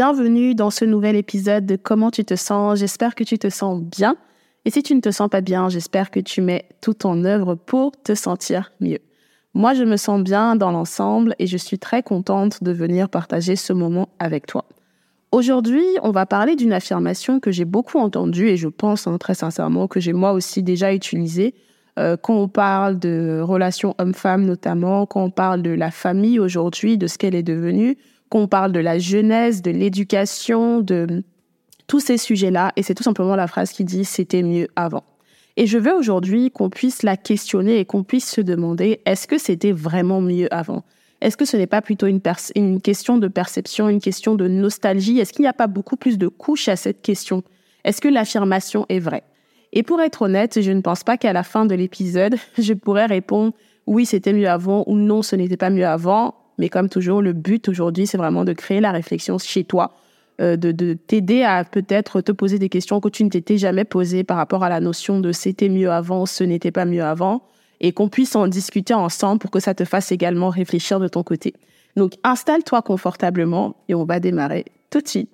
Bienvenue dans ce nouvel épisode de Comment tu te sens? J'espère que tu te sens bien. Et si tu ne te sens pas bien, j'espère que tu mets tout en œuvre pour te sentir mieux. Moi, je me sens bien dans l'ensemble et je suis très contente de venir partager ce moment avec toi. Aujourd'hui, on va parler d'une affirmation que j'ai beaucoup entendue et je pense hein, très sincèrement que j'ai moi aussi déjà utilisée euh, quand on parle de relations hommes-femmes notamment, quand on parle de la famille aujourd'hui, de ce qu'elle est devenue, qu'on parle de la jeunesse, de l'éducation, de tous ces sujets-là. Et c'est tout simplement la phrase qui dit c'était mieux avant. Et je veux aujourd'hui qu'on puisse la questionner et qu'on puisse se demander est-ce que c'était vraiment mieux avant? Est-ce que ce n'est pas plutôt une, une question de perception, une question de nostalgie? Est-ce qu'il n'y a pas beaucoup plus de couches à cette question? Est-ce que l'affirmation est vraie? Et pour être honnête, je ne pense pas qu'à la fin de l'épisode, je pourrais répondre oui, c'était mieux avant ou non, ce n'était pas mieux avant. Mais comme toujours, le but aujourd'hui, c'est vraiment de créer la réflexion chez toi, euh, de, t'aider à peut-être te poser des questions que tu ne t'étais jamais posées par rapport à la notion de c'était mieux avant, ce n'était pas mieux avant, et qu'on puisse en discuter ensemble pour que ça te fasse également réfléchir de ton côté. Donc, installe-toi confortablement et on va démarrer tout de suite.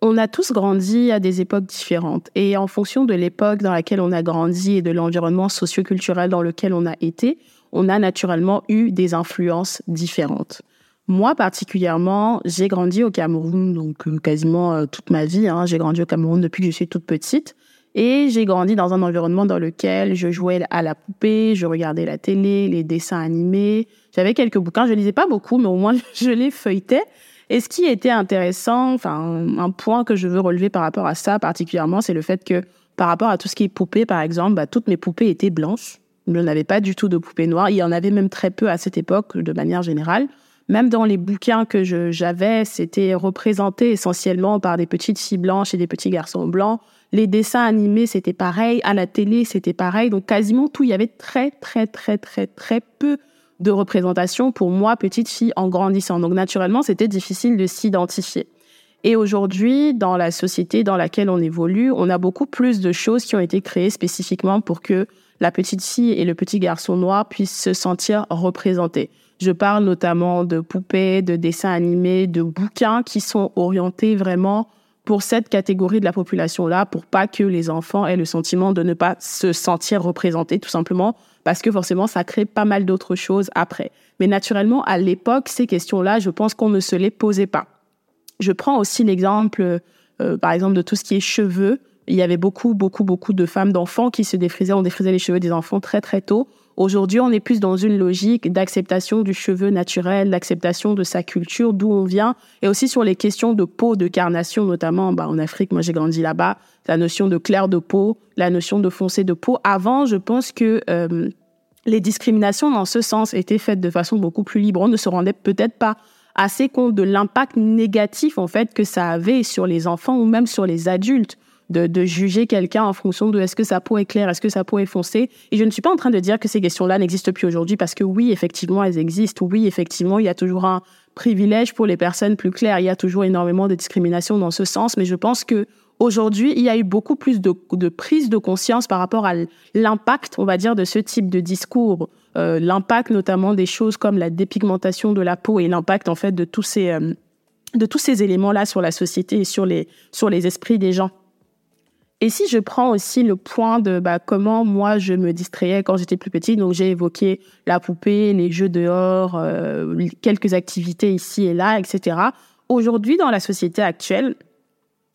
On a tous grandi à des époques différentes et en fonction de l'époque dans laquelle on a grandi et de l'environnement socioculturel dans lequel on a été, on a naturellement eu des influences différentes. Moi particulièrement, j'ai grandi au Cameroun, donc euh, quasiment euh, toute ma vie. Hein. J'ai grandi au Cameroun depuis que je suis toute petite. Et j'ai grandi dans un environnement dans lequel je jouais à la poupée, je regardais la télé, les dessins animés. J'avais quelques bouquins, je lisais pas beaucoup, mais au moins je les feuilletais. Et ce qui était intéressant, enfin un point que je veux relever par rapport à ça particulièrement, c'est le fait que par rapport à tout ce qui est poupée, par exemple, bah, toutes mes poupées étaient blanches. Je n'avais pas du tout de poupées noires. Il y en avait même très peu à cette époque, de manière générale. Même dans les bouquins que j'avais, c'était représenté essentiellement par des petites filles blanches et des petits garçons blancs. Les dessins animés, c'était pareil. À la télé, c'était pareil. Donc quasiment tout, il y avait très, très, très, très, très peu de représentation pour moi, petite fille, en grandissant. Donc naturellement, c'était difficile de s'identifier. Et aujourd'hui, dans la société dans laquelle on évolue, on a beaucoup plus de choses qui ont été créées spécifiquement pour que la petite fille et le petit garçon noir puissent se sentir représentés. Je parle notamment de poupées, de dessins animés, de bouquins qui sont orientés vraiment pour cette catégorie de la population-là, pour pas que les enfants aient le sentiment de ne pas se sentir représentés, tout simplement, parce que forcément, ça crée pas mal d'autres choses après. Mais naturellement, à l'époque, ces questions-là, je pense qu'on ne se les posait pas. Je prends aussi l'exemple, euh, par exemple, de tout ce qui est cheveux il y avait beaucoup, beaucoup, beaucoup de femmes, d'enfants qui se défrisaient, on défrisait les cheveux des enfants très, très tôt. Aujourd'hui, on est plus dans une logique d'acceptation du cheveu naturel, d'acceptation de sa culture, d'où on vient, et aussi sur les questions de peau, de carnation, notamment bah, en Afrique. Moi, j'ai grandi là-bas. La notion de clair de peau, la notion de foncé de peau. Avant, je pense que euh, les discriminations dans ce sens étaient faites de façon beaucoup plus libre. On ne se rendait peut-être pas assez compte de l'impact négatif en fait que ça avait sur les enfants ou même sur les adultes de, juger quelqu'un en fonction de est-ce que sa peau est claire, est-ce que sa peau est foncée. Et je ne suis pas en train de dire que ces questions-là n'existent plus aujourd'hui parce que oui, effectivement, elles existent. Oui, effectivement, il y a toujours un privilège pour les personnes plus claires. Il y a toujours énormément de discrimination dans ce sens. Mais je pense que aujourd'hui, il y a eu beaucoup plus de, prise de conscience par rapport à l'impact, on va dire, de ce type de discours. Euh, l'impact notamment des choses comme la dépigmentation de la peau et l'impact en fait de tous ces euh, de ces éléments là sur la société et sur les sur les esprits des gens. Et si je prends aussi le point de bah, comment moi je me distrayais quand j'étais plus petite, donc j'ai évoqué la poupée, les jeux dehors, euh, quelques activités ici et là, etc. Aujourd'hui, dans la société actuelle,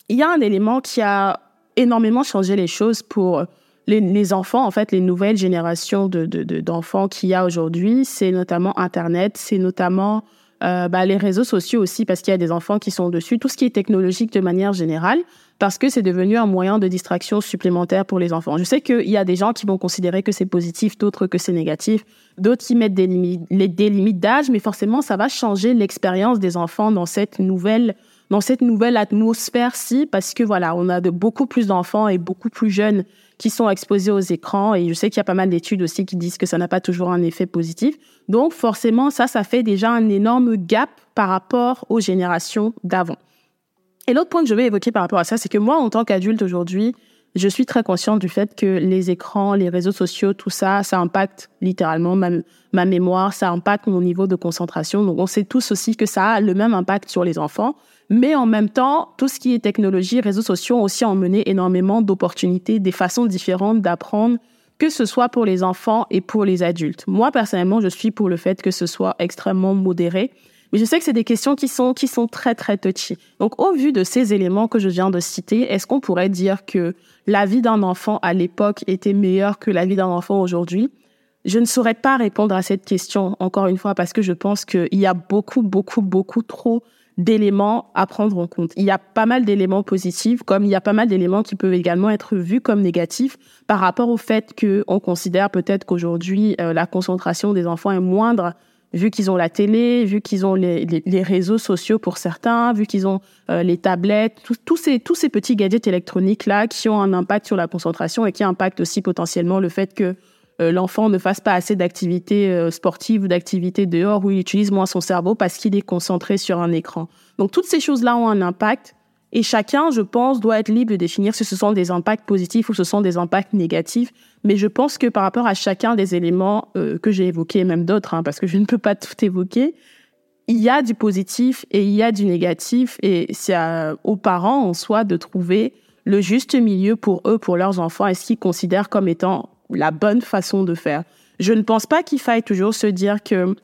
il y a un élément qui a énormément changé les choses pour les, enfants, en fait, les nouvelles générations de, d'enfants qu'il y a aujourd'hui. C'est notamment Internet, c'est notamment euh, bah, les réseaux sociaux aussi, parce qu'il y a des enfants qui sont dessus, tout ce qui est technologique de manière générale, parce que c'est devenu un moyen de distraction supplémentaire pour les enfants. Je sais qu'il y a des gens qui vont considérer que c'est positif, d'autres que c'est négatif, d'autres qui mettent des limites, des limites d'âge, mais forcément, ça va changer l'expérience des enfants dans cette nouvelle dans cette nouvelle atmosphère-ci, parce que voilà, on a de beaucoup plus d'enfants et beaucoup plus jeunes qui sont exposés aux écrans. Et je sais qu'il y a pas mal d'études aussi qui disent que ça n'a pas toujours un effet positif. Donc forcément, ça, ça fait déjà un énorme gap par rapport aux générations d'avant. Et l'autre point que je vais évoquer par rapport à ça, c'est que moi, en tant qu'adulte aujourd'hui, je suis très consciente du fait que les écrans, les réseaux sociaux, tout ça, ça impacte littéralement ma, ma mémoire, ça impacte mon niveau de concentration. Donc on sait tous aussi que ça a le même impact sur les enfants. Mais en même temps, tout ce qui est technologie, réseaux sociaux ont aussi emmené énormément d'opportunités, des façons différentes d'apprendre, que ce soit pour les enfants et pour les adultes. Moi, personnellement, je suis pour le fait que ce soit extrêmement modéré. Mais je sais que c'est des questions qui sont, qui sont très, très touchy. Donc, au vu de ces éléments que je viens de citer, est-ce qu'on pourrait dire que la vie d'un enfant à l'époque était meilleure que la vie d'un enfant aujourd'hui? Je ne saurais pas répondre à cette question, encore une fois, parce que je pense qu'il y a beaucoup, beaucoup, beaucoup trop d'éléments à prendre en compte. Il y a pas mal d'éléments positifs, comme il y a pas mal d'éléments qui peuvent également être vus comme négatifs par rapport au fait qu'on considère peut-être qu'aujourd'hui euh, la concentration des enfants est moindre vu qu'ils ont la télé, vu qu'ils ont les, les, réseaux sociaux pour certains, vu qu'ils ont euh, les tablettes, tous ces, tous ces petits gadgets électroniques là qui ont un impact sur la concentration et qui impactent aussi potentiellement le fait que euh, l'enfant ne fasse pas assez d'activités euh, sportives ou d'activités dehors où il utilise moins son cerveau parce qu'il est concentré sur un écran. Donc toutes ces choses-là ont un impact et chacun, je pense, doit être libre de définir si ce sont des impacts positifs ou ce sont des impacts négatifs. Mais je pense que par rapport à chacun des éléments euh, que j'ai évoqués, et même d'autres, hein, parce que je ne peux pas tout évoquer, il y a du positif et il y a du négatif. Et c'est aux parents en soi de trouver le juste milieu pour eux, pour leurs enfants, et ce qu'ils considèrent comme étant la bonne façon de faire. Je ne pense pas qu'il faille toujours se dire que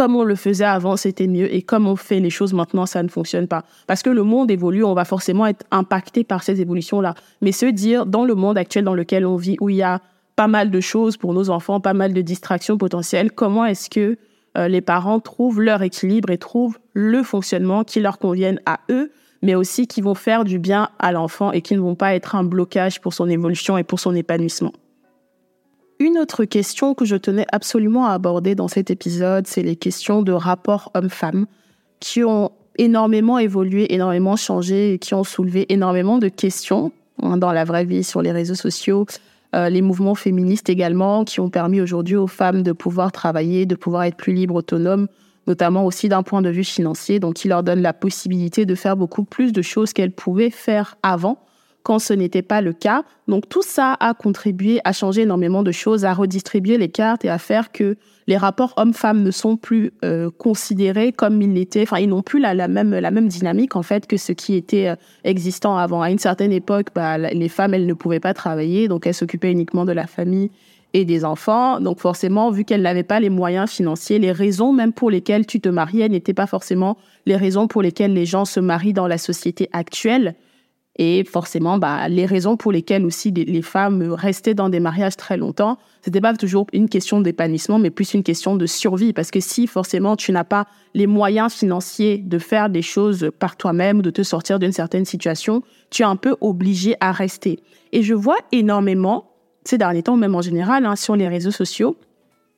comme on le faisait avant, c'était mieux et comme on fait les choses maintenant, ça ne fonctionne pas. Parce que le monde évolue, on va forcément être impacté par ces évolutions-là. Mais se dire, dans le monde actuel dans lequel on vit, où il y a pas mal de choses pour nos enfants, pas mal de distractions potentielles, comment est-ce que euh, les parents trouvent leur équilibre et trouvent le fonctionnement qui leur convienne à eux, mais aussi qui vont faire du bien à l'enfant et qui ne vont pas être un blocage pour son évolution et pour son épanouissement? Une autre question que je tenais absolument à aborder dans cet épisode, c'est les questions de rapport homme-femme qui ont énormément évolué, énormément changé et qui ont soulevé énormément de questions hein, dans la vraie vie, sur les réseaux sociaux, euh, les mouvements féministes également, qui ont permis aujourd'hui aux femmes de pouvoir travailler, de pouvoir être plus libres, autonomes, notamment aussi d'un point de vue financier, donc qui leur donne la possibilité de faire beaucoup plus de choses qu'elles pouvaient faire avant quand ce n'était pas le cas. Donc tout ça a contribué à changer énormément de choses, à redistribuer les cartes et à faire que les rapports hommes-femmes ne sont plus euh, considérés comme ils l'étaient. Enfin, ils n'ont plus la, même la même dynamique en fait que ce qui était euh, existant avant. À une certaine époque, bah, les femmes elles ne pouvaient pas travailler, donc elles s'occupaient uniquement de la famille et des enfants. Donc forcément, vu qu'elles n'avaient pas les moyens financiers, les raisons même pour lesquelles tu te mariais n'étaient pas forcément les raisons pour lesquelles les gens se marient dans la société actuelle. Et forcément, bah, les raisons pour lesquelles aussi les, femmes restaient dans des mariages très longtemps, c'était pas toujours une question d'épanouissement, mais plus une question de survie. Parce que si forcément tu n'as pas les moyens financiers de faire des choses par toi-même, de te sortir d'une certaine situation, tu es un peu obligé à rester. Et je vois énormément ces derniers temps, même en général, hein, sur les réseaux sociaux,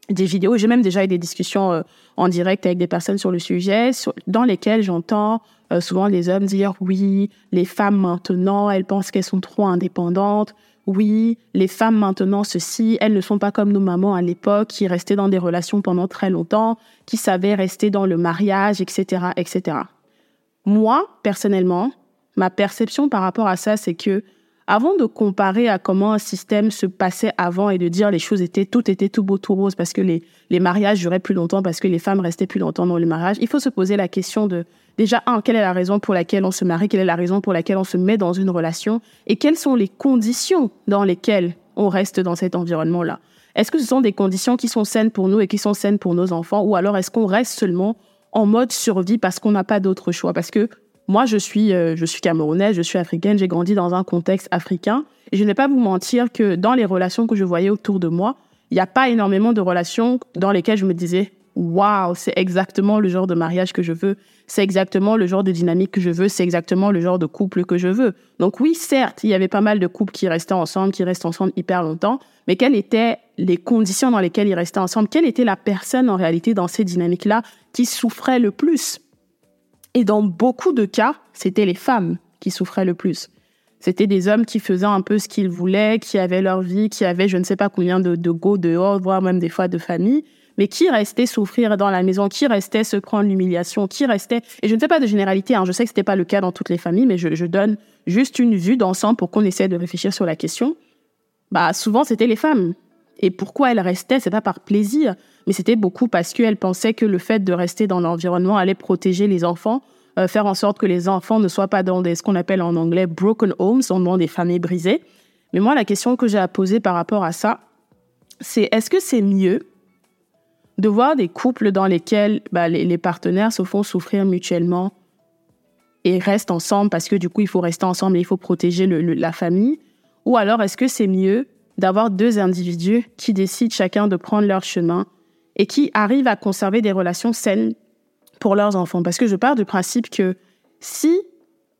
des vidéos. J'ai même déjà eu des discussions euh, en direct avec des personnes sur le sujet, dans lesquelles j'entends euh, souvent les hommes dire oui, les femmes maintenant, elles pensent qu'elles sont trop indépendantes. Oui, les femmes maintenant, ceci, elles ne sont pas comme nos mamans à l'époque qui restaient dans des relations pendant très longtemps, qui savaient rester dans le mariage, etc., etc. Moi, personnellement, ma perception par rapport à ça, c'est que avant de comparer à comment un système se passait avant et de dire les choses étaient, tout était tout beau, tout rose parce que les, les mariages duraient plus longtemps, parce que les femmes restaient plus longtemps dans le mariage, il faut se poser la question de, déjà, un, quelle est la raison pour laquelle on se marie, quelle est la raison pour laquelle on se met dans une relation? Et quelles sont les conditions dans lesquelles on reste dans cet environnement-là? Est-ce que ce sont des conditions qui sont saines pour nous et qui sont saines pour nos enfants? Ou alors est-ce qu'on reste seulement en mode survie parce qu'on n'a pas d'autre choix? Parce que Moi, je suis, euh, je suis camerounaise, je suis africaine, j'ai grandi dans un contexte africain. Et je ne vais pas vous mentir que dans les relations que je voyais autour de moi, il n'y a pas énormément de relations dans lesquelles je me disais, waouh, c'est exactement le genre de mariage que je veux, c'est exactement le genre de dynamique que je veux, c'est exactement le genre de couple que je veux. Donc oui, certes, il y avait pas mal de couples qui restaient ensemble, qui restent ensemble hyper longtemps, mais quelles étaient les conditions dans lesquelles ils restaient ensemble? Quelle était la personne en réalité dans ces dynamiques-là qui souffrait le plus? Et dans beaucoup de cas, c'était les femmes qui souffraient le plus. C'était des hommes qui faisaient un peu ce qu'ils voulaient, qui avaient leur vie, qui avaient je ne sais pas combien de, de go dehors, voire même des fois de famille, mais qui restait souffrir dans la maison, qui restait se prendre l'humiliation, qui restait, et je ne fais pas de généralité, hein, je sais que c'était pas le cas dans toutes les familles, mais je, donne juste une vue d'ensemble pour qu'on essaie de réfléchir sur la question. Bah, souvent, c'était les femmes. Et pourquoi elles restaient, c'est pas par plaisir, mais c'était beaucoup parce qu'elles pensaient que le fait de rester dans l'environnement allait protéger les enfants, euh, faire en sorte que les enfants ne soient pas dans des, ce qu'on appelle en anglais broken homes, dans des familles brisées. Mais moi, la question que j'ai à poser par rapport à ça, c'est est-ce que c'est mieux de voir des couples dans lesquels bah, les, partenaires se font souffrir mutuellement et restent ensemble parce que du coup il faut rester ensemble et il faut protéger la famille. Ou alors est-ce que c'est mieux d'avoir deux individus qui décident chacun de prendre leur chemin et qui arrivent à conserver des relations saines pour leurs enfants? Parce que je pars du principe que si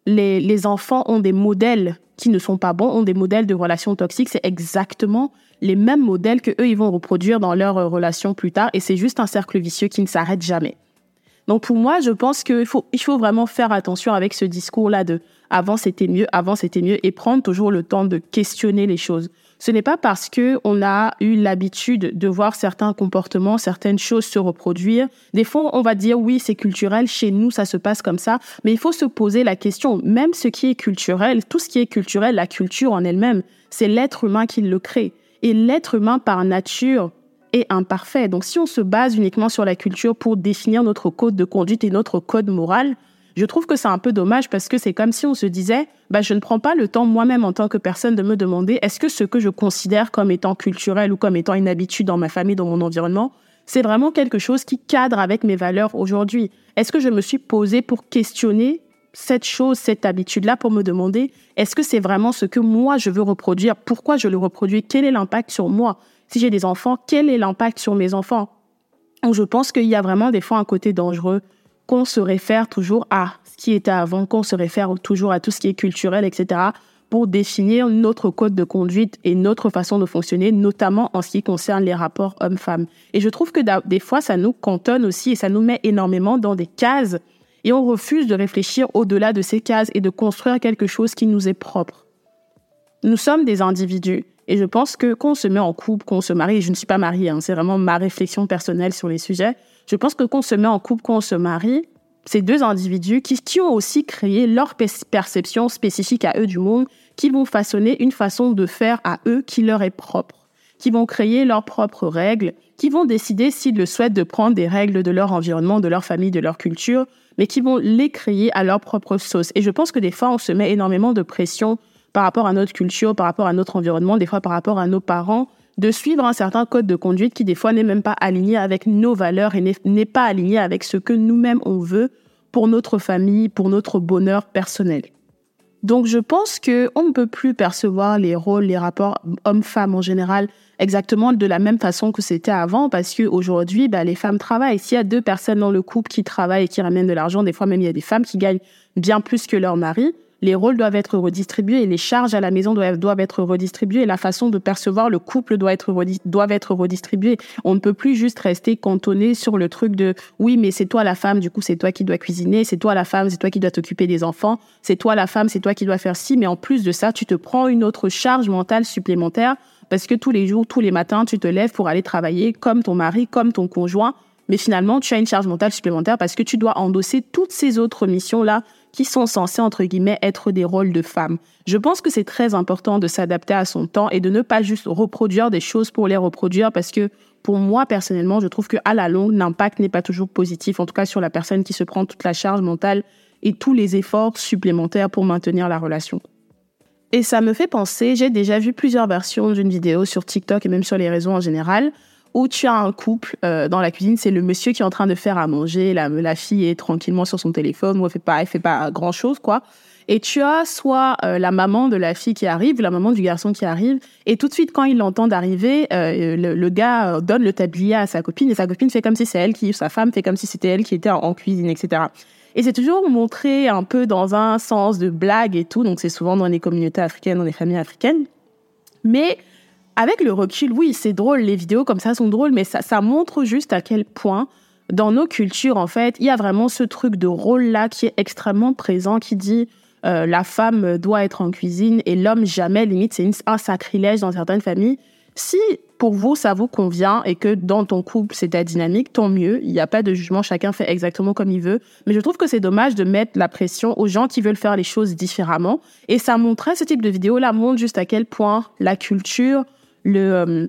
les, les enfants ont des modèles qui ne sont pas bons, ont des modèles de relations toxiques, c'est exactement les mêmes modèles que eux ils vont reproduire dans leurs euh, relations plus tard et c'est juste un cercle vicieux qui ne s'arrête jamais. Donc pour moi, je pense qu'il faut il faut vraiment faire attention avec ce discours là de avant c'était mieux, avant c'était mieux et prendre toujours le temps de questionner les choses. Ce n'est pas parce que on a eu l'habitude de voir certains comportements, certaines choses se reproduire. Des fois, on va dire oui, c'est culturel, chez nous ça se passe comme ça, mais il faut se poser la question, même ce qui est culturel, tout ce qui est culturel, la culture en elle-même, c'est l'être humain qui le crée. Et l'être humain, par nature, est imparfait. Donc, si on se base uniquement sur la culture pour définir notre code de conduite et notre code moral, je trouve que c'est un peu dommage parce que c'est comme si on se disait, bah, je ne prends pas le temps moi-même en tant que personne de me demander est-ce que ce que je considère comme étant culturel ou comme étant une habitude dans ma famille, dans mon environnement, c'est vraiment quelque chose qui cadre avec mes valeurs aujourd'hui? Est-ce que je me suis posé pour questionner cette chose, cette habitude-là pour me demander est-ce que c'est vraiment ce que moi je veux reproduire? Pourquoi je le reproduis? Quel est l'impact sur moi? Si j'ai des enfants, quel est l'impact sur mes enfants? Donc je pense qu'il y a vraiment des fois un côté dangereux qu'on se réfère toujours à ce qui était avant, qu'on se réfère toujours à tout ce qui est culturel, etc., pour définir notre code de conduite et notre façon de fonctionner, notamment en ce qui concerne les rapports hommes-femmes. Et je trouve que des fois, ça nous cantonne aussi et ça nous met énormément dans des cases et on refuse de réfléchir au-delà de ces cases et de construire quelque chose qui nous est propre. Nous sommes des individus et je pense que quand on se met en couple, qu'on se marie, et je ne suis pas mariée, hein, c'est vraiment ma réflexion personnelle sur les sujets, je pense que quand on se met en couple, quand on se marie, ces deux individus qui, qui ont aussi créé leur perception spécifique à eux du monde, qui vont façonner une façon de faire à eux qui leur est propre qui vont créer leurs propres règles, qui vont décider s'ils le souhaitent de prendre des règles de leur environnement, de leur famille, de leur culture, mais qui vont les créer à leur propre sauce. Et je pense que des fois, on se met énormément de pression par rapport à notre culture, par rapport à notre environnement, des fois par rapport à nos parents, de suivre un certain code de conduite qui des fois n'est même pas aligné avec nos valeurs et n'est pas aligné avec ce que nous-mêmes on veut pour notre famille, pour notre bonheur personnel. Donc je pense que on ne peut plus percevoir les rôles, les rapports hommes-femmes en général exactement de la même façon que c'était avant parce que aujourd'hui, bah, les femmes travaillent. S'il y a deux personnes dans le couple qui travaillent et qui ramènent de l'argent, des fois même il y a des femmes qui gagnent bien plus que leur mari les rôles doivent être redistribués et les charges à la maison doivent, être redistribuées et la façon de percevoir le couple doit être, doivent être redistribuées. On ne peut plus juste rester cantonné sur le truc de oui, mais c'est toi la femme, du coup c'est toi qui dois cuisiner, c'est toi la femme, c'est toi qui dois t'occuper des enfants, c'est toi la femme, c'est toi qui dois faire ci, mais en plus de ça, tu te prends une autre charge mentale supplémentaire parce que tous les jours, tous les matins, tu te lèves pour aller travailler comme ton mari, comme ton conjoint, mais finalement, tu as une charge mentale supplémentaire parce que tu dois endosser toutes ces autres missions-là qui sont censés, entre guillemets, être des rôles de femmes. Je pense que c'est très important de s'adapter à son temps et de ne pas juste reproduire des choses pour les reproduire parce que pour moi, personnellement, je trouve qu'à la longue, l'impact n'est pas toujours positif, en tout cas sur la personne qui se prend toute la charge mentale et tous les efforts supplémentaires pour maintenir la relation. Et ça me fait penser, j'ai déjà vu plusieurs versions d'une vidéo sur TikTok et même sur les réseaux en général, où tu as un couple euh, dans la cuisine, c'est le monsieur qui est en train de faire à manger, la, fille est tranquillement sur son téléphone, ou elle fait pas, fait pas grand chose, quoi. Et tu as soit euh, la maman de la fille qui arrive, la maman du garçon qui arrive, et tout de suite quand il l'entend arriver, euh, le, gars donne le tablier à sa copine et sa copine fait comme si c'est elle qui, sa femme fait comme si c'était elle qui était en, cuisine, etc. Et c'est toujours montré un peu dans un sens de blague et tout, donc c'est souvent dans les communautés africaines, dans les familles africaines. Mais avec le recul, oui, c'est drôle, les vidéos comme ça sont drôles, mais ça, montre juste à quel point, dans nos cultures, en fait, il y a vraiment ce truc de rôle-là qui est extrêmement présent, qui dit euh, la femme doit être en cuisine et l'homme jamais, limite, c'est un sacrilège dans certaines familles. Si pour vous, ça vous convient et que dans ton couple, c'est ta dynamique, tant mieux. Il n'y a pas de jugement, chacun fait exactement comme il veut. Mais je trouve que c'est dommage de mettre la pression aux gens qui veulent faire les choses différemment. Et ça montrait, ce type de vidéo-là montre juste à quel point la culture, euh,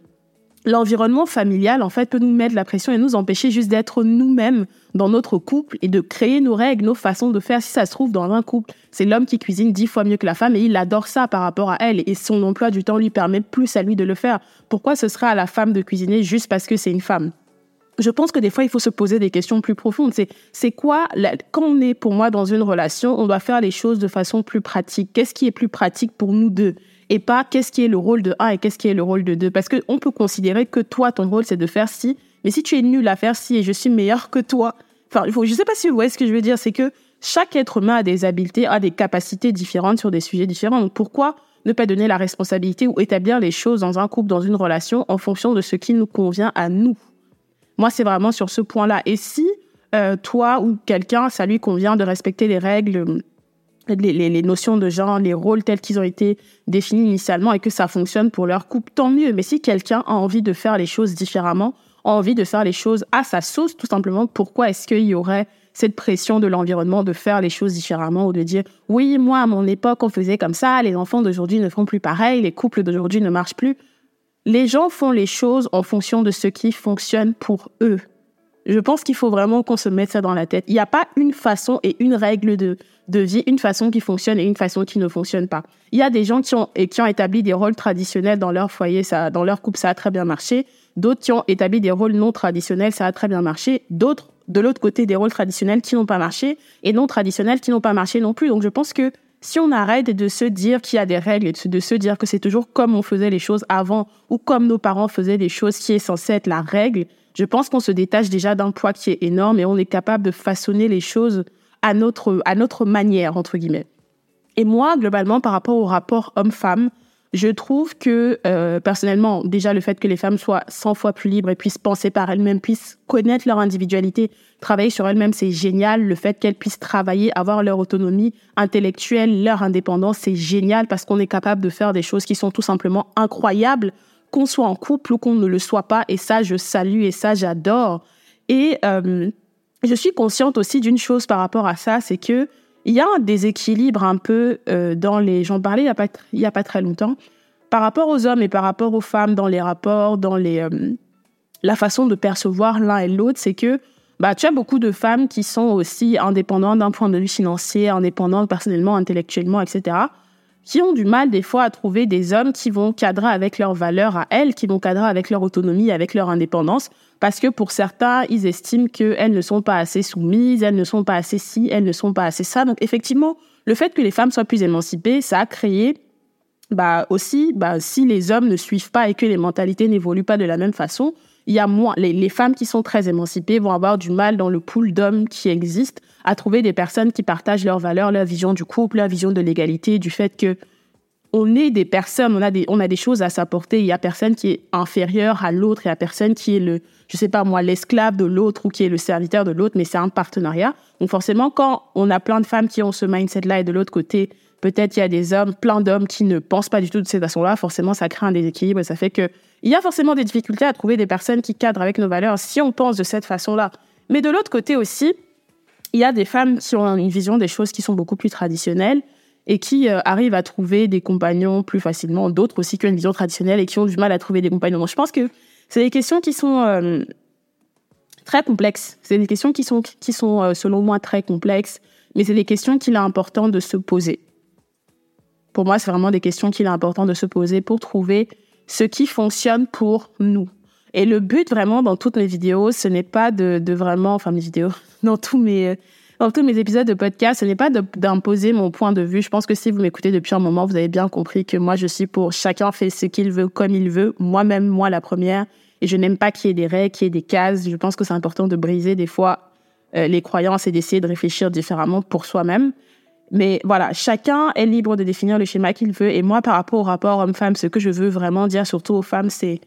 l'environnement familial en fait peut nous mettre la pression et nous empêcher juste d'être nous-mêmes dans notre couple et de créer nos règles, nos façons de faire. Si ça se trouve dans un couple, c'est l'homme qui cuisine dix fois mieux que la femme et il adore ça par rapport à elle et son emploi du temps lui permet plus à lui de le faire. Pourquoi ce sera à la femme de cuisiner juste parce que c'est une femme? Je pense que des fois, il faut se poser des questions plus profondes. C'est quoi, quand on est pour moi dans une relation, on doit faire les choses de façon plus pratique? Qu'est-ce qui est plus pratique pour nous deux? Et pas qu'est-ce qui est le rôle de 1 et qu'est-ce qui est le rôle de 2. Parce qu'on peut considérer que toi, ton rôle, c'est de faire ci, mais si tu es nul à faire ci et je suis meilleur que toi, enfin, je ne sais pas si vous voyez ce que je veux dire, c'est que chaque être humain a des habiletés, a des capacités différentes sur des sujets différents. Donc pourquoi ne pas donner la responsabilité ou établir les choses dans un couple, dans une relation, en fonction de ce qui nous convient à nous? Moi, c'est vraiment sur ce point-là. Et si euh, toi ou quelqu'un, ça lui convient de respecter les règles les, notions de genre, les rôles tels qu'ils ont été définis initialement et que ça fonctionne pour leur couple, tant mieux. Mais si quelqu'un a envie de faire les choses différemment, a envie de faire les choses à sa sauce, tout simplement, pourquoi est-ce qu'il y aurait cette pression de l'environnement de faire les choses différemment ou de dire oui, moi, à mon époque, on faisait comme ça, les enfants d'aujourd'hui ne font plus pareil, les couples d'aujourd'hui ne marchent plus. Les gens font les choses en fonction de ce qui fonctionne pour eux. Je pense qu'il faut vraiment qu'on se mette ça dans la tête. Il n'y a pas une façon et une règle de, de vie, une façon qui fonctionne et une façon qui ne fonctionne pas. Il y a des gens qui ont, et qui ont établi des rôles traditionnels dans leur foyer, ça, dans leur couple, ça a très bien marché. D'autres qui ont établi des rôles non traditionnels, ça a très bien marché. D'autres, de l'autre côté, des rôles traditionnels qui n'ont pas marché et non traditionnels qui n'ont pas marché non plus. Donc je pense que si on arrête de se dire qu'il y a des règles et de se dire que c'est toujours comme on faisait les choses avant ou comme nos parents faisaient les choses qui est censé être la règle, je pense qu'on se détache déjà d'un poids qui est énorme et on est capable de façonner les choses à notre, à notre manière, entre guillemets. Et moi, globalement, par rapport au rapport homme-femme, je trouve que, euh, personnellement, déjà le fait que les femmes soient 100 fois plus libres et puissent penser par elles-mêmes, puissent connaître leur individualité, travailler sur elles-mêmes, c'est génial. Le fait qu'elles puissent travailler, avoir leur autonomie intellectuelle, leur indépendance, c'est génial parce qu'on est capable de faire des choses qui sont tout simplement incroyables qu'on soit en couple ou qu'on ne le soit pas. Et ça, je salue et ça, j'adore. Et euh, je suis consciente aussi d'une chose par rapport à ça, c'est que il y a un déséquilibre un peu euh, dans les. J'en parlais il y a pas il y a pas très longtemps par rapport aux hommes et par rapport aux femmes dans les rapports, dans les euh, la façon de percevoir l'un et l'autre, c'est que bah tu as beaucoup de femmes qui sont aussi indépendantes d'un point de vue financier, indépendantes personnellement, intellectuellement, etc qui ont du mal des fois à trouver des hommes qui vont cadrer avec leurs valeurs à elles, qui vont cadrer avec leur autonomie, avec leur indépendance, parce que pour certains, ils estiment qu'elles ne sont pas assez soumises, elles ne sont pas assez ci, elles ne sont pas assez ça. Donc effectivement, le fait que les femmes soient plus émancipées, ça a créé bah aussi, bah, si les hommes ne suivent pas et que les mentalités n'évoluent pas de la même façon, il y a moins, les, femmes qui sont très émancipées vont avoir du mal dans le pool d'hommes qui existent à trouver des personnes qui partagent leurs valeurs, leur vision du couple, leur vision de l'égalité, du fait que on est des personnes, on a des, on a des choses à s'apporter. Il y a personne qui est inférieur à l'autre, il y a personne qui est le, je sais pas moi, l'esclave de l'autre ou qui est le serviteur de l'autre, mais c'est un partenariat. Donc forcément, quand on a plein de femmes qui ont ce mindset-là et de l'autre côté, peut-être il y a des hommes, plein d'hommes qui ne pensent pas du tout de cette façon-là, forcément ça crée un déséquilibre ça fait que il y a forcément des difficultés à trouver des personnes qui cadrent avec nos valeurs si on pense de cette façon-là. Mais de l'autre côté aussi, il y a des femmes qui ont une vision des choses qui sont beaucoup plus traditionnelles et qui euh, arrivent à trouver des compagnons plus facilement, d'autres aussi qui ont une vision traditionnelle et qui ont du mal à trouver des compagnons. Donc je pense que c'est des questions qui sont euh, très complexes. C'est des questions qui sont, qui sont euh, selon moi très complexes, mais c'est des questions qu'il est important de se poser. Pour moi, c'est vraiment des questions qu'il est important de se poser pour trouver ce qui fonctionne pour nous. Et le but vraiment dans toutes mes vidéos, ce n'est pas de, vraiment, enfin mes vidéos, dans tous mes dans tous mes épisodes de podcast, ce n'est pas d'imposer mon point de vue. Je pense que si vous m'écoutez depuis un moment, vous avez bien compris que moi, je suis pour chacun fait ce qu'il veut comme il veut. Moi-même, moi, la première. Et je n'aime pas qu'il y ait des règles, qu'il y ait des cases. Je pense que c'est important de briser des fois euh, les croyances et d'essayer de réfléchir différemment pour soi-même. Mais voilà, chacun est libre de définir le schéma qu'il veut. Et moi, par rapport au rapport homme-femme, ce que je veux vraiment dire, surtout aux femmes, c'est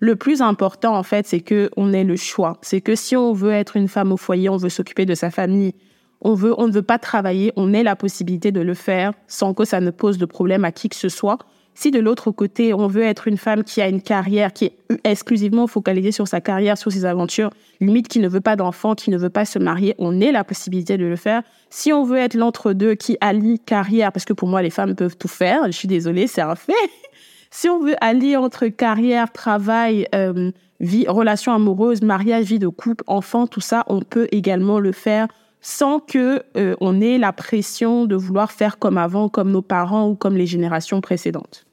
le plus important, en fait, c'est que on ait le choix. C'est que si on veut être une femme au foyer, on veut s'occuper de sa famille, on veut, on ne veut pas travailler, on ait la possibilité de le faire sans que ça ne pose de problème à qui que ce soit. Si de l'autre côté, on veut être une femme qui a une carrière, qui est exclusivement focalisée sur sa carrière, sur ses aventures, limite qui ne veut pas d'enfants, qui ne veut pas se marier, on ait la possibilité de le faire. Si on veut être l'entre-deux qui allie carrière, parce que pour moi, les femmes peuvent tout faire, je suis désolée, c'est un fait. si on veut allier entre carrière, travail, euh, vie, relation amoureuse, mariage, vie de couple, enfants, tout ça, on peut également le faire sans que euh, on ait la pression de vouloir faire comme avant, comme nos parents ou comme les générations précédentes.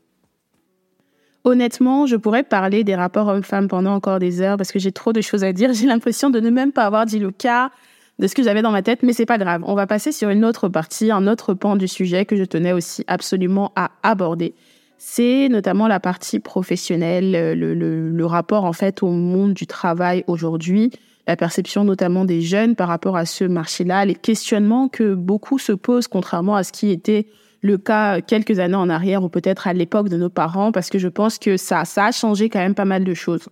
Honnêtement, je pourrais parler des rapports hommes-femmes pendant encore des heures parce que j'ai trop de choses à dire. J'ai l'impression de ne même pas avoir dit le cas de ce que j'avais dans ma tête, mais c'est pas grave. On va passer sur une autre partie, un autre pan du sujet que je tenais aussi absolument à aborder. C'est notamment la partie professionnelle, le, le rapport en fait au monde du travail aujourd'hui la perception notamment des jeunes par rapport à ce marché-là, les questionnements que beaucoup se posent contrairement à ce qui était le cas quelques années en arrière ou peut-être à l'époque de nos parents, parce que je pense que ça, ça a changé quand même pas mal de choses.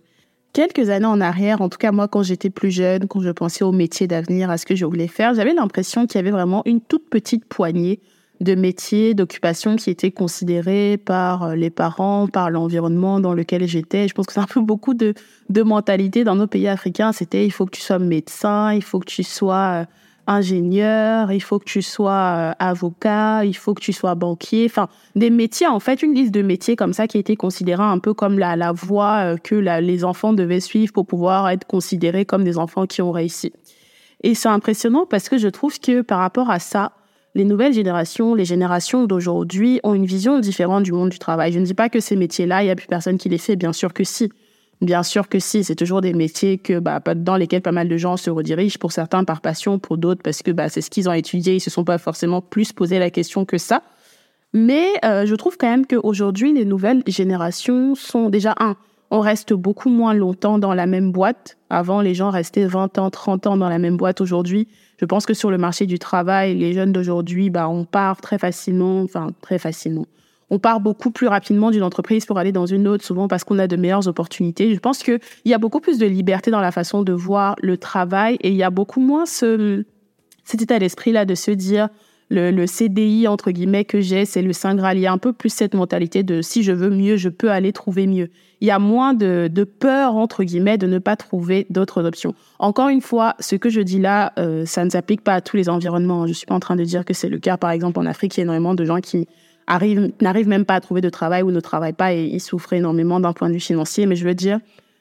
Quelques années en arrière, en tout cas moi quand j'étais plus jeune, quand je pensais au métier d'avenir, à ce que je voulais faire, j'avais l'impression qu'il y avait vraiment une toute petite poignée de métiers, d'occupations qui étaient considérés par euh, les parents, par l'environnement dans lequel j'étais. Je pense que c'est un peu beaucoup de, de mentalité dans nos pays africains. C'était il faut que tu sois médecin, il faut que tu sois euh, ingénieur, il faut que tu sois euh, avocat, il faut que tu sois banquier. Enfin, des métiers, en fait, une liste de métiers comme ça qui était considérée un peu comme la, la voie que les enfants devaient suivre pour pouvoir être considérés comme des enfants qui ont réussi. Et c'est impressionnant parce que je trouve que par rapport à ça, les nouvelles générations, les générations d'aujourd'hui ont une vision différente du monde du travail. Je ne dis pas que ces métiers-là, il n'y a plus personne qui les fait. Bien sûr que si. Bien sûr que si. C'est toujours des métiers que, bah, dans lesquels pas mal de gens se redirigent. Pour certains par passion, pour d'autres parce que bah, c'est ce qu'ils ont étudié. Ils se sont pas forcément plus posé la question que ça. Mais euh, je trouve quand même qu'aujourd'hui, les nouvelles générations sont déjà un. On reste beaucoup moins longtemps dans la même boîte. Avant, les gens restaient 20 ans, 30 ans dans la même boîte. Aujourd'hui, je pense que sur le marché du travail, les jeunes d'aujourd'hui, bah, on part très facilement, enfin très facilement. On part beaucoup plus rapidement d'une entreprise pour aller dans une autre, souvent parce qu'on a de meilleures opportunités. Je pense qu'il y a beaucoup plus de liberté dans la façon de voir le travail et il y a beaucoup moins ce, cet état d'esprit-là de se dire, le, le, CDI entre guillemets que j'ai, c'est le Saint Graal. Il y a un peu plus cette mentalité de si je veux mieux, je peux aller trouver mieux. Il y a moins de, de peur entre guillemets de ne pas trouver d'autres options. Encore une fois, ce que je dis là, euh, ça ne s'applique pas à tous les environnements. Je suis pas en train de dire que c'est le cas, par exemple en Afrique, il y a énormément de gens qui arrivent n'arrivent même pas à trouver de travail ou ne travaillent pas et ils souffrent énormément d'un point de vue financier. Mais je veux dire,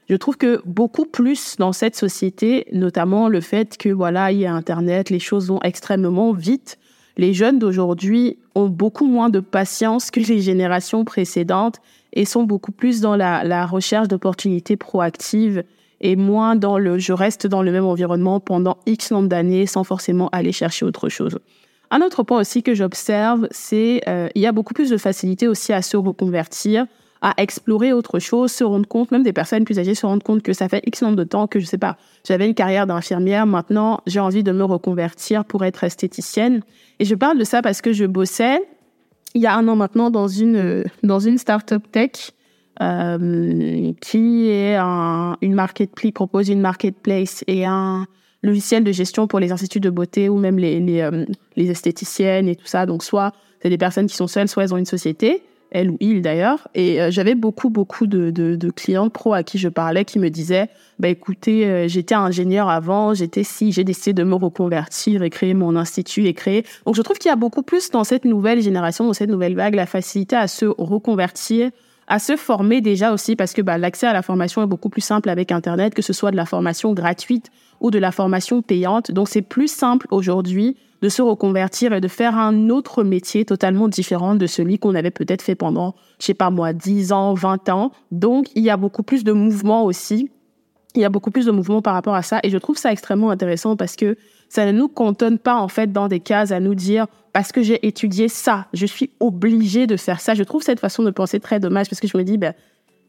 je trouve que beaucoup plus dans cette société, notamment le fait que voilà, il y a Internet, les choses vont extrêmement vite les jeunes d'aujourd'hui ont beaucoup moins de patience que les générations précédentes et sont beaucoup plus dans la, recherche d'opportunités proactives et moins dans le je reste dans le même environnement pendant X nombre d'années sans forcément aller chercher autre chose. Un autre point aussi que j'observe, c'est euh, il y a beaucoup plus de facilité aussi à se reconvertir à explorer autre chose, se rendre compte, même des personnes plus âgées se rendent compte que ça fait X nombre de temps que, je sais pas, j'avais une carrière d'infirmière, maintenant j'ai envie de me reconvertir pour être esthéticienne. Et je parle de ça parce que je bossais il y a un an maintenant dans une, dans une start-up tech euh, qui est un, une marketplace, propose une marketplace et un logiciel de gestion pour les instituts de beauté ou même les, les, euh, les esthéticiennes et tout ça. Donc soit c'est des personnes qui sont seules, soit elles ont une société elle ou il d'ailleurs. Et euh, j'avais beaucoup, beaucoup de, de, clients pro à qui je parlais qui me disaient, bah écoutez, euh, j'étais ingénieur avant, j'étais si, j'ai décidé de me reconvertir et créer mon institut et créer. Donc je trouve qu'il y a beaucoup plus dans cette nouvelle génération, dans cette nouvelle vague, la facilité à se reconvertir, à se former déjà aussi parce que bah, l'accès à la formation est beaucoup plus simple avec Internet, que ce soit de la formation gratuite ou de la formation payante. Donc c'est plus simple aujourd'hui de se reconvertir et de faire un autre métier totalement différent de celui qu'on avait peut-être fait pendant, je sais pas moi, 10 ans, 20 ans. Donc, il y a beaucoup plus de mouvements aussi il y a beaucoup plus de mouvements par rapport à ça et je trouve ça extrêmement intéressant parce que ça ne nous cantonne pas en fait dans des cases à nous dire parce que j'ai étudié ça, je suis obligé de faire ça. Je trouve cette façon de penser très dommage parce que je me dis ben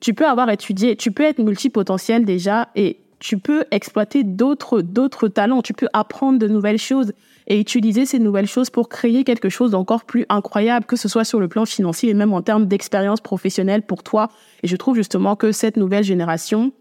tu peux avoir étudié, tu peux être multipotentiel déjà et tu peux exploiter d'autres d'autres talents, tu peux apprendre de nouvelles choses et utiliser ces nouvelles choses pour créer quelque chose d'encore plus incroyable, que ce soit sur le plan financier et même en termes d'expérience professionnelle pour toi. Et je trouve justement que cette nouvelle génération,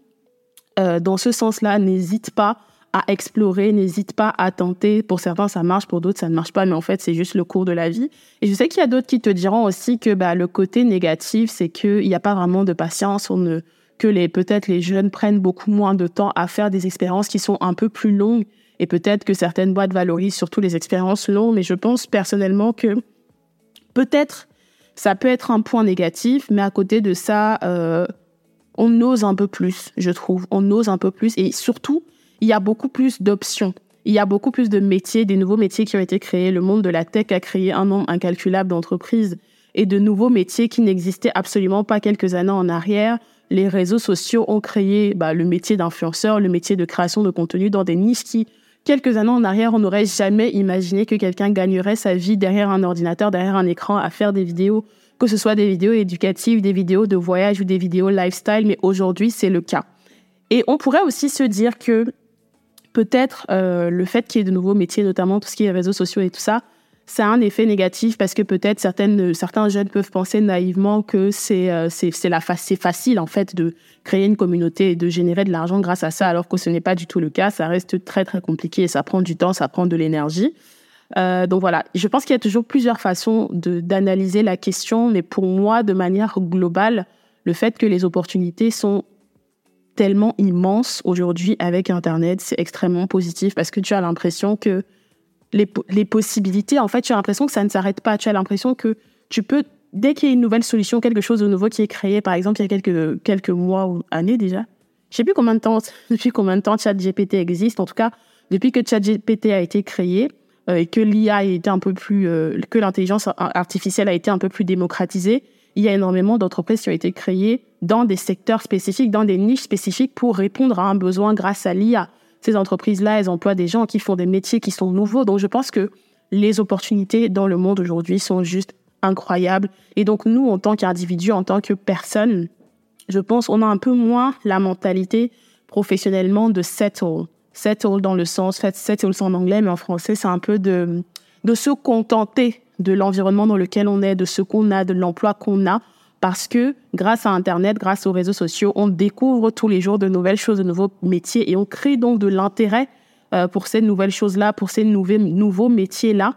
euh, dans ce sens-là, n'hésite pas à explorer, n'hésite pas à tenter. Pour certains, ça marche, pour d'autres, ça ne marche pas, mais en fait, c'est juste le cours de la vie. Et je sais qu'il y a d'autres qui te diront aussi que bah, le côté négatif, c'est qu'il n'y a pas vraiment de patience, on ne, que les peut-être les jeunes prennent beaucoup moins de temps à faire des expériences qui sont un peu plus longues. Et peut-être que certaines boîtes valorisent surtout les expériences longues, mais je pense personnellement que peut-être ça peut être un point négatif, mais à côté de ça, euh, on ose un peu plus, je trouve. On ose un peu plus. Et surtout, il y a beaucoup plus d'options. Il y a beaucoup plus de métiers, des nouveaux métiers qui ont été créés. Le monde de la tech a créé un nombre incalculable d'entreprises et de nouveaux métiers qui n'existaient absolument pas quelques années en arrière. Les réseaux sociaux ont créé bah, le métier d'influenceur, le métier de création de contenu dans des niches qui, quelques années en arrière, on n'aurait jamais imaginé que quelqu'un gagnerait sa vie derrière un ordinateur, derrière un écran, à faire des vidéos, que ce soit des vidéos éducatives, des vidéos de voyage ou des vidéos lifestyle. Mais aujourd'hui, c'est le cas. Et on pourrait aussi se dire que peut-être euh, le fait qu'il y ait de nouveaux métiers, notamment tout ce qui est réseaux sociaux et tout ça, ça a un effet négatif parce que peut-être certaines, certains jeunes peuvent penser naïvement que c'est euh, c'est c'est facile en fait de créer une communauté et de générer de l'argent grâce à ça, alors que ce n'est pas du tout le cas. Ça reste très très compliqué et ça prend du temps, ça prend de l'énergie. Euh, donc voilà, je pense qu'il y a toujours plusieurs façons d'analyser la question, mais pour moi, de manière globale, le fait que les opportunités sont tellement immense aujourd'hui avec Internet. C'est extrêmement positif parce que tu as l'impression que les, possibilités, en fait, tu as l'impression que ça ne s'arrête pas. Tu as l'impression que tu peux, dès qu'il y a une nouvelle solution, quelque chose de nouveau qui est créé, par exemple, il y a quelques, quelques mois ou années déjà, je sais plus combien de temps, depuis combien de temps ChatGPT existe. En tout cas, depuis que ChatGPT a été créé euh, et que l'IA a été un peu plus, euh, que l'intelligence artificielle a été un peu plus démocratisée, il y a énormément d'entreprises qui ont été créées dans des secteurs spécifiques, dans des niches spécifiques pour répondre à un besoin grâce à l'IA. Ces entreprises-là, elles emploient des gens qui font des métiers qui sont nouveaux. Donc, je pense que les opportunités dans le monde aujourd'hui sont juste incroyables. Et donc, nous, en tant qu'individus, en tant que personnes, je pense on a un peu moins la mentalité professionnellement de settle. Settle dans le sens, settle en anglais, mais en français, c'est un peu de, de se contenter de l'environnement dans lequel on est, de ce qu'on a, de l'emploi qu'on a, parce que grâce à Internet, grâce aux réseaux sociaux, on découvre tous les jours de nouvelles choses, de nouveaux métiers, et on crée donc de l'intérêt euh, pour ces nouvelles choses-là, pour ces nouveaux, métiers-là.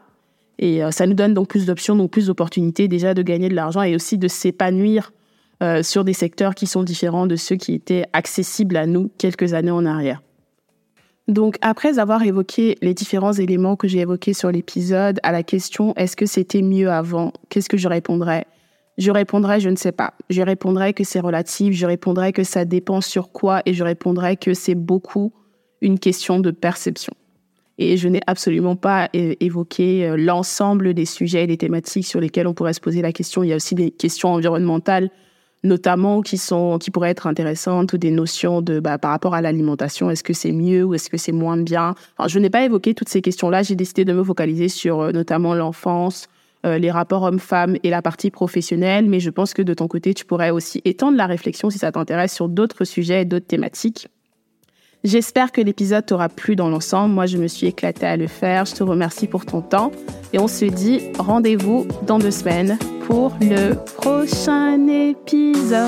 Et euh, ça nous donne donc plus d'options, donc plus d'opportunités déjà de gagner de l'argent et aussi de s'épanouir euh, sur des secteurs qui sont différents de ceux qui étaient accessibles à nous quelques années en arrière. Donc, après avoir évoqué les différents éléments que j'ai évoqués sur l'épisode, à la question est-ce que c'était mieux avant Qu'est-ce que je répondrais? Je répondrais je ne sais pas. Je répondrais que c'est relatif, je répondrais que ça dépend sur quoi et je répondrais que c'est beaucoup une question de perception. Et je n'ai absolument pas évoqué euh, l'ensemble des sujets et des thématiques sur lesquels on pourrait se poser la question. Il y a aussi des questions environnementales notamment qui sont qui pourraient être intéressantes ou des notions de bah, par rapport à l'alimentation est-ce que c'est mieux ou est-ce que c'est moins bien? Je n'ai pas évoqué toutes ces questions-là j'ai décidé de me focaliser sur euh, notamment l'enfance euh, les rapports hommes-femmes et la partie professionnelle mais je pense que de ton côté tu pourrais aussi étendre la réflexion si ça t'intéresse sur d'autres sujets et d'autres thématiques J'espère que l'épisode t'aura plu dans l'ensemble. Moi, je me suis éclatée à le faire. Je te remercie pour ton temps. Et on se dit rendez-vous dans deux semaines pour le prochain épisode.